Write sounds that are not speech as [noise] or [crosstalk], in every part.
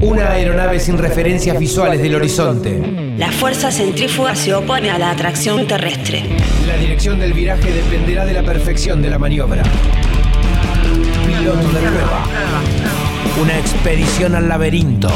Una aeronave sin referencias visuales del horizonte. La fuerza centrífuga se opone a la atracción terrestre. La dirección del viraje dependerá de la perfección de la maniobra. Piloto de prueba. Una expedición al laberinto.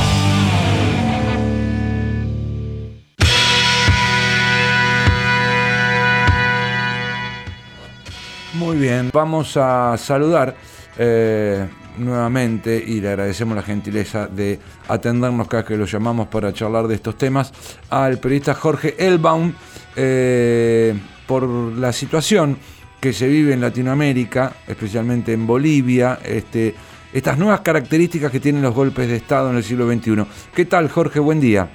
Muy bien, vamos a saludar eh, nuevamente y le agradecemos la gentileza de atendernos cada que lo llamamos para charlar de estos temas al periodista Jorge Elbaum eh, por la situación que se vive en Latinoamérica, especialmente en Bolivia, este, estas nuevas características que tienen los golpes de Estado en el siglo XXI. ¿Qué tal, Jorge? Buen día.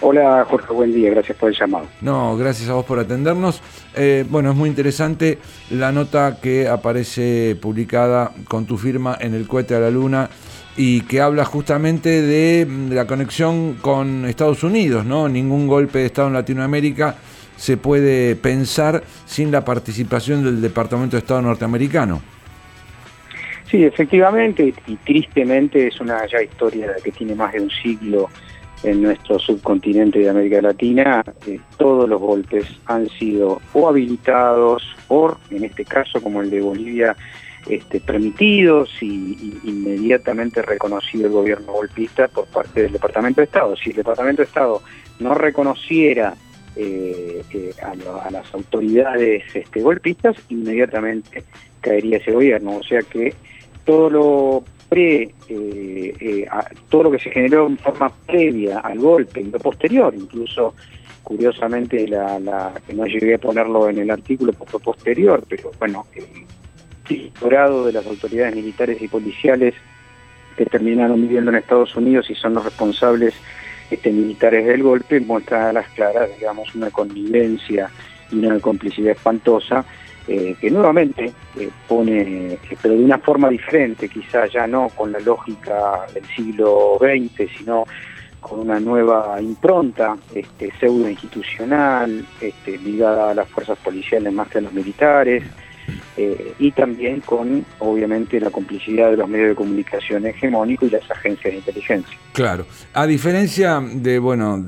Hola Jorge, buen día, gracias por el llamado. No, gracias a vos por atendernos. Eh, bueno, es muy interesante la nota que aparece publicada con tu firma en el cohete a la luna y que habla justamente de la conexión con Estados Unidos, ¿no? Ningún golpe de Estado en Latinoamérica se puede pensar sin la participación del Departamento de Estado norteamericano. Sí, efectivamente, y tristemente es una ya historia que tiene más de un siglo en nuestro subcontinente de América Latina, eh, todos los golpes han sido o habilitados o, en este caso como el de Bolivia, este, permitidos y, inmediatamente reconocido el gobierno golpista por parte del Departamento de Estado. Si el Departamento de Estado no reconociera eh, eh, a, las autoridades este, golpistas, inmediatamente caería ese gobierno. O sea que todo lo eh, eh, todo lo que se generó en forma previa al golpe y lo posterior, incluso curiosamente la, que no llegué a ponerlo en el artículo por posterior, pero bueno, el grado de las autoridades militares y policiales que terminaron viviendo en Estados Unidos y son los responsables este, militares del golpe muestra a las claras, digamos, una connivencia y una complicidad espantosa eh, que nuevamente eh, pone, eh, pero de una forma diferente, quizás ya no con la lógica del siglo XX, sino con una nueva impronta este, pseudo institucional, este, ligada a las fuerzas policiales más que a los militares, y también con, obviamente, la complicidad de los medios de comunicación hegemónicos y las agencias de inteligencia. Claro, a diferencia de, bueno,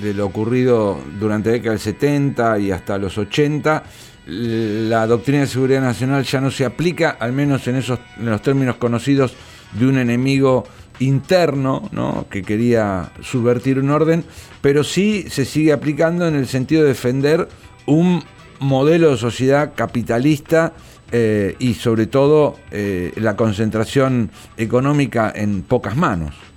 de, lo ocurrido durante la década del 70 y hasta los 80, la doctrina de seguridad nacional ya no se aplica, al menos en, esos, en los términos conocidos de un enemigo interno ¿no? que quería subvertir un orden, pero sí se sigue aplicando en el sentido de defender un modelo de sociedad capitalista eh, y sobre todo eh, la concentración económica en pocas manos.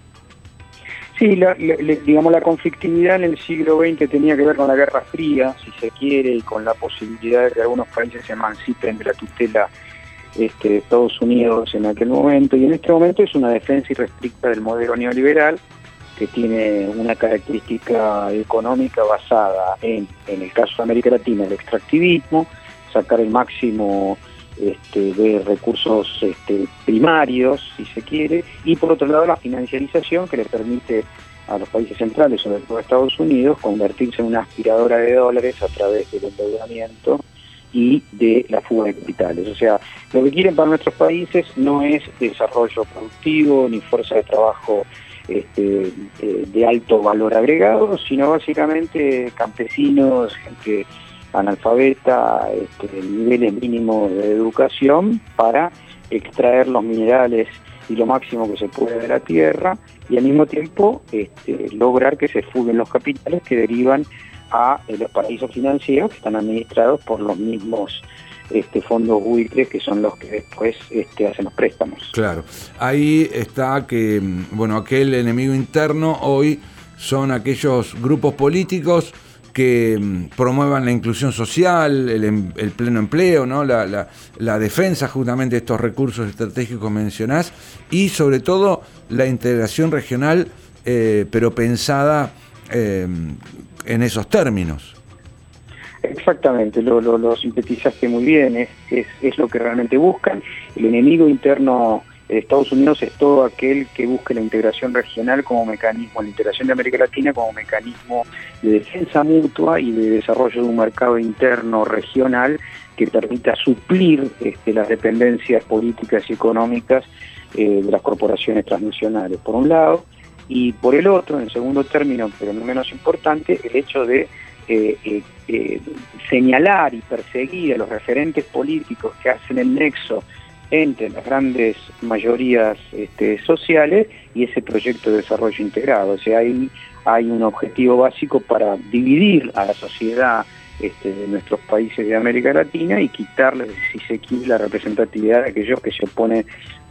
Sí, la, digamos la conflictividad en el siglo XX tenía que ver con la Guerra Fría, si se quiere, y con la posibilidad de que algunos países se emancipen de la tutela este, de Estados Unidos en aquel momento, y en este momento es una defensa irrestricta del modelo neoliberal que tiene una característica económica basada en, en el caso de América Latina, el extractivismo, sacar el máximo este, de recursos este, primarios, si se quiere, y por otro lado la financiarización que le permite a los países centrales, sobre todo a Estados Unidos, convertirse en una aspiradora de dólares a través del endeudamiento y de la fuga de capitales. O sea, lo que quieren para nuestros países no es desarrollo productivo ni fuerza de trabajo este, de alto valor agregado, sino básicamente campesinos, gente analfabeta, este, niveles mínimos de educación para extraer los minerales y lo máximo que se puede de la tierra y al mismo tiempo este, lograr que se fuguen los capitales que derivan a eh, los paraísos financieros que están administrados por los mismos este, fondos buitres que son los que después este, hacen los préstamos. Claro, ahí está que, bueno, aquel enemigo interno hoy son aquellos grupos políticos que mm, promuevan la inclusión social, el, em, pleno empleo, ¿no? La, defensa justamente de estos recursos estratégicos mencionás y sobre todo la integración regional, eh, pero pensada em, en esos términos. Exactamente, lo, lo, sintetizaste muy bien, es lo que realmente buscan. El enemigo interno Estados Unidos es todo aquel que busque la integración regional como mecanismo, la integración de América Latina como mecanismo de defensa mutua y de desarrollo de un mercado interno regional que permita suplir este, las dependencias políticas y económicas de las corporaciones transnacionales, por un lado, y por el otro, en segundo término, pero no menos importante, el hecho de señalar y perseguir a los referentes políticos que hacen el nexo entre las grandes mayorías este, sociales y ese proyecto de desarrollo integrado. O sea, hay, hay un objetivo básico para dividir a la sociedad este, de nuestros países de América Latina y quitarles, si se quiere, la representatividad de aquellos que se oponen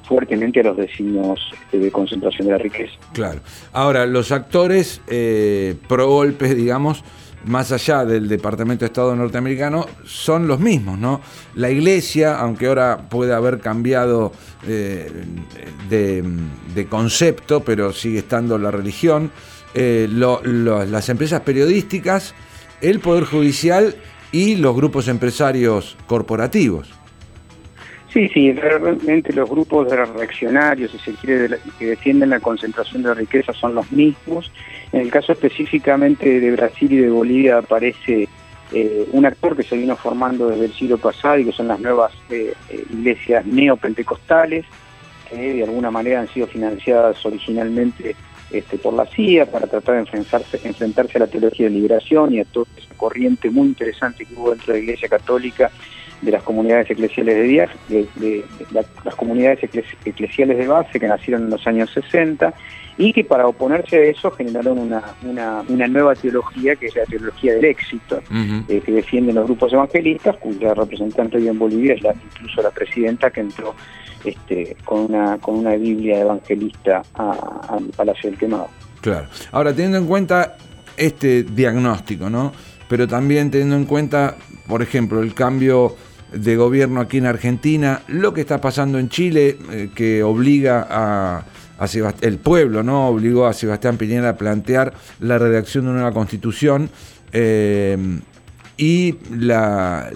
fuertemente a los designios este, de concentración de la riqueza. Claro. Ahora, los actores eh, pro golpes, digamos, más allá del Departamento de Estado norteamericano, son los mismos, ¿no? La iglesia, aunque ahora puede haber cambiado eh, de, concepto, pero sigue estando la religión, eh, las empresas periodísticas, el Poder Judicial y los grupos empresarios corporativos. Sí, sí, realmente los grupos de reaccionarios, si se quiere, que defienden la concentración de riqueza son los mismos. En el caso específicamente de Brasil y de Bolivia aparece eh, un actor que se vino formando desde el siglo pasado y que son las nuevas eh, eh, iglesias neopentecostales, que de alguna manera han sido financiadas originalmente este, por la CIA para tratar de enfrentarse, enfrentarse a la teología de liberación y a toda esa corriente muy interesante que hubo dentro de la Iglesia Católica de las comunidades eclesiales de, día, de, las comunidades eclesiales de base que nacieron en los años 60 y que para oponerse a eso generaron una, una, nueva teología que es la teología del éxito, eh, que defienden los grupos evangelistas, cuya representante hoy en Bolivia es la, incluso la presidenta que entró este, con, una, con una Biblia evangelista al Palacio del Quemado. Claro. Ahora, teniendo en cuenta este diagnóstico, ¿no? Pero también teniendo en cuenta, por ejemplo, el cambio de gobierno aquí en Argentina, lo que está pasando en Chile, eh, que obliga a, el pueblo, ¿no? Obligó a Sebastián Piñera a plantear la redacción de una nueva constitución. Eh, y la,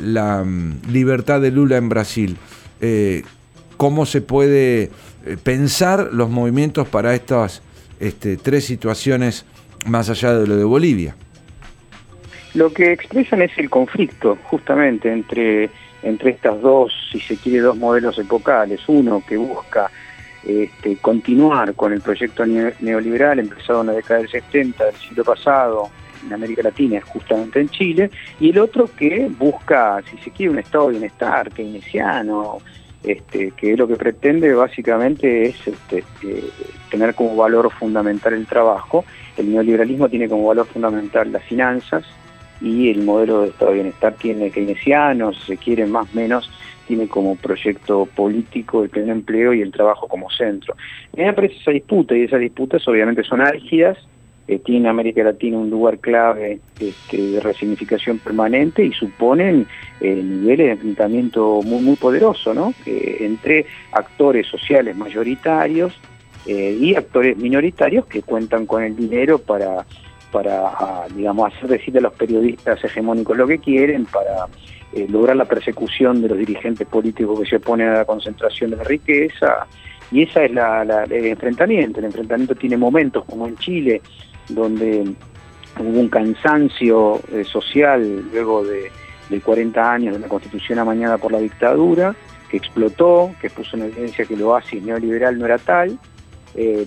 mm, libertad de Lula en Brasil. Eh, ¿Cómo se puede pensar los movimientos para estas este, tres situaciones más allá de lo de Bolivia? Lo que expresan es el conflicto, justamente, entre entre estas dos, si se quiere, dos modelos epocales. Uno que busca este, continuar con el proyecto neoliberal empezado en la década del 70 del siglo pasado en América Latina, justamente en Chile, y el otro que busca, si se quiere, un estado de bienestar keynesiano, este, que lo que pretende básicamente es este, eh, tener como valor fundamental el trabajo. El neoliberalismo tiene como valor fundamental las finanzas, y el modelo de Estado de Bienestar tiene keynesiano, si se quiere más o menos, tiene como proyecto político el pleno empleo y el trabajo como centro. Mí me aparece esa disputa y esas disputas obviamente son álgidas, eh, tiene América Latina un lugar clave este, de resignificación permanente y suponen eh, niveles de enfrentamiento muy, muy poderoso, ¿no? entre actores sociales mayoritarios eh, y actores minoritarios que cuentan con el dinero para para, digamos, hacer decir a los periodistas hegemónicos lo que quieren, para eh, lograr la persecución de los dirigentes políticos que se oponen a la concentración de la riqueza. Y esa es la, el enfrentamiento. El enfrentamiento tiene momentos, como en Chile, donde hubo un cansancio eh, social luego de, de 40 años de una constitución amañada por la dictadura, que explotó, que puso en evidencia que el oasis neoliberal no era tal, eh,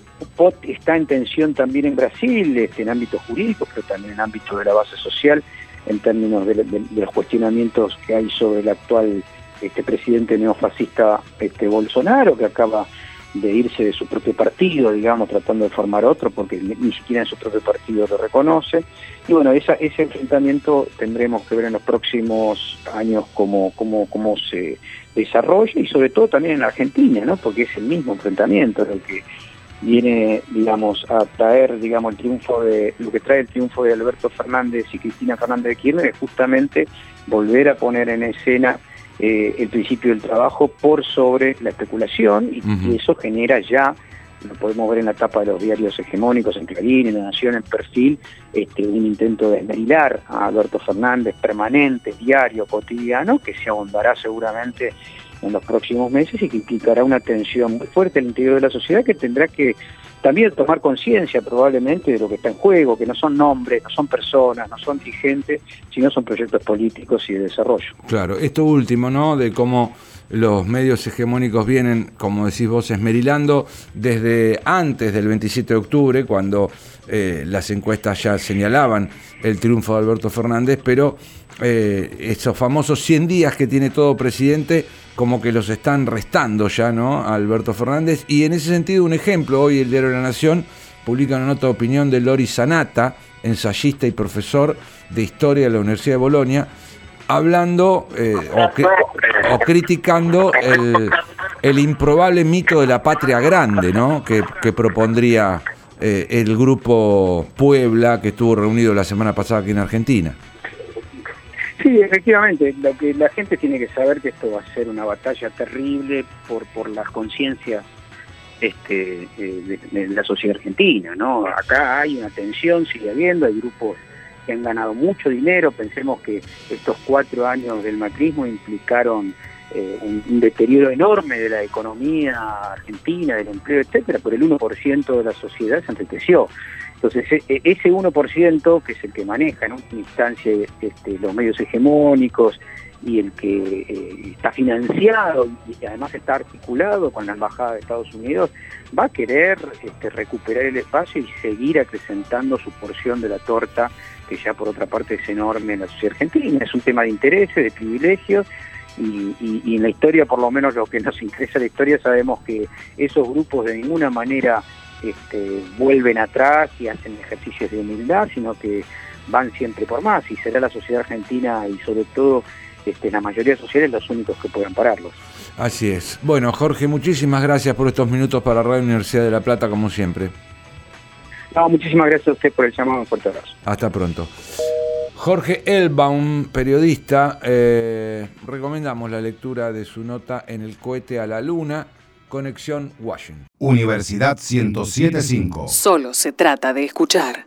está en tensión también en Brasil, este, en ámbito jurídico, pero también en ámbito de la base social, en términos de, los cuestionamientos que hay sobre el actual este, presidente neofascista este, Bolsonaro, que acaba de irse de su propio partido, digamos, tratando de formar otro, porque ni siquiera en su propio partido lo reconoce. Y bueno, ese enfrentamiento tendremos que ver en los próximos años cómo, cómo, cómo se desarrolla y sobre todo también en Argentina, ¿no? porque es el mismo enfrentamiento, el que viene, digamos, a traer, digamos, el triunfo de, lo que trae el triunfo de Alberto Fernández y Cristina Fernández de Kirchner es justamente volver a poner en escena eh, el principio del trabajo por sobre la especulación y, eso genera ya, lo podemos ver en la etapa de los diarios hegemónicos, en Clarín, en La Nación, en Perfil, este, un intento de desmerilar a Alberto Fernández permanente, diario, cotidiano, que se ahondará seguramente en los próximos meses y que implicará una tensión muy fuerte al interior de la sociedad que tendrá que también tomar conciencia probablemente de lo que está en juego, que no son nombres, no son personas, no son dirigentes, sino son proyectos políticos y de desarrollo. Claro, esto último, ¿no? De cómo los medios hegemónicos vienen, como decís vos, esmerilando desde antes del 27 de octubre, cuando eh, las encuestas ya señalaban el triunfo de Alberto Fernández, pero eh, esos famosos 100 días que tiene todo presidente, como que los están restando ya, ¿no? A Alberto Fernández. Y en ese sentido, un ejemplo, hoy el diario de la Nación publica una nota de opinión de Lori Sanata, ensayista y profesor de historia de la Universidad de Bolonia, hablando eh, o, criticando el, improbable mito de la patria grande, ¿no? Que, propondría eh, el grupo Puebla que estuvo reunido la semana pasada aquí en Argentina. Sí, efectivamente, lo que la gente tiene que saber que esto va a ser una batalla terrible por, por las conciencias este, eh, de, la sociedad argentina, ¿no? Acá hay una tensión, sigue habiendo, hay grupos que han ganado mucho dinero, pensemos que estos cuatro años del macrismo implicaron eh, un, deterioro enorme de la economía argentina, del empleo, etcétera, por el 1% de la sociedad se enriqueció. Entonces, e, e, ese 1%, que es el que maneja en última instancia este, los medios hegemónicos y el que eh, está financiado y además está articulado con la Embajada de Estados Unidos, va a querer este, recuperar el espacio y seguir acrecentando su porción de la torta, que ya por otra parte es enorme en la sociedad argentina. Es un tema de intereses, de privilegios, y, y, en la historia, por lo menos lo que nos [laughs] interesa la historia, sabemos que esos grupos de ninguna manera este, vuelven atrás y hacen ejercicios de humildad, sino que van siempre por más y será la sociedad argentina y sobre todo este, la mayoría sociales los únicos que puedan pararlos. Así es. Bueno, Jorge, muchísimas gracias por estos minutos para Radio Universidad de La Plata, como siempre. No, muchísimas gracias a usted por el llamado. Un fuerte abrazo. Hasta pronto. Jorge Elbaum, periodista, eh, recomendamos la lectura de su nota en el cohete a la luna Conexión Washington. Universidad 1075. Solo se trata de escuchar.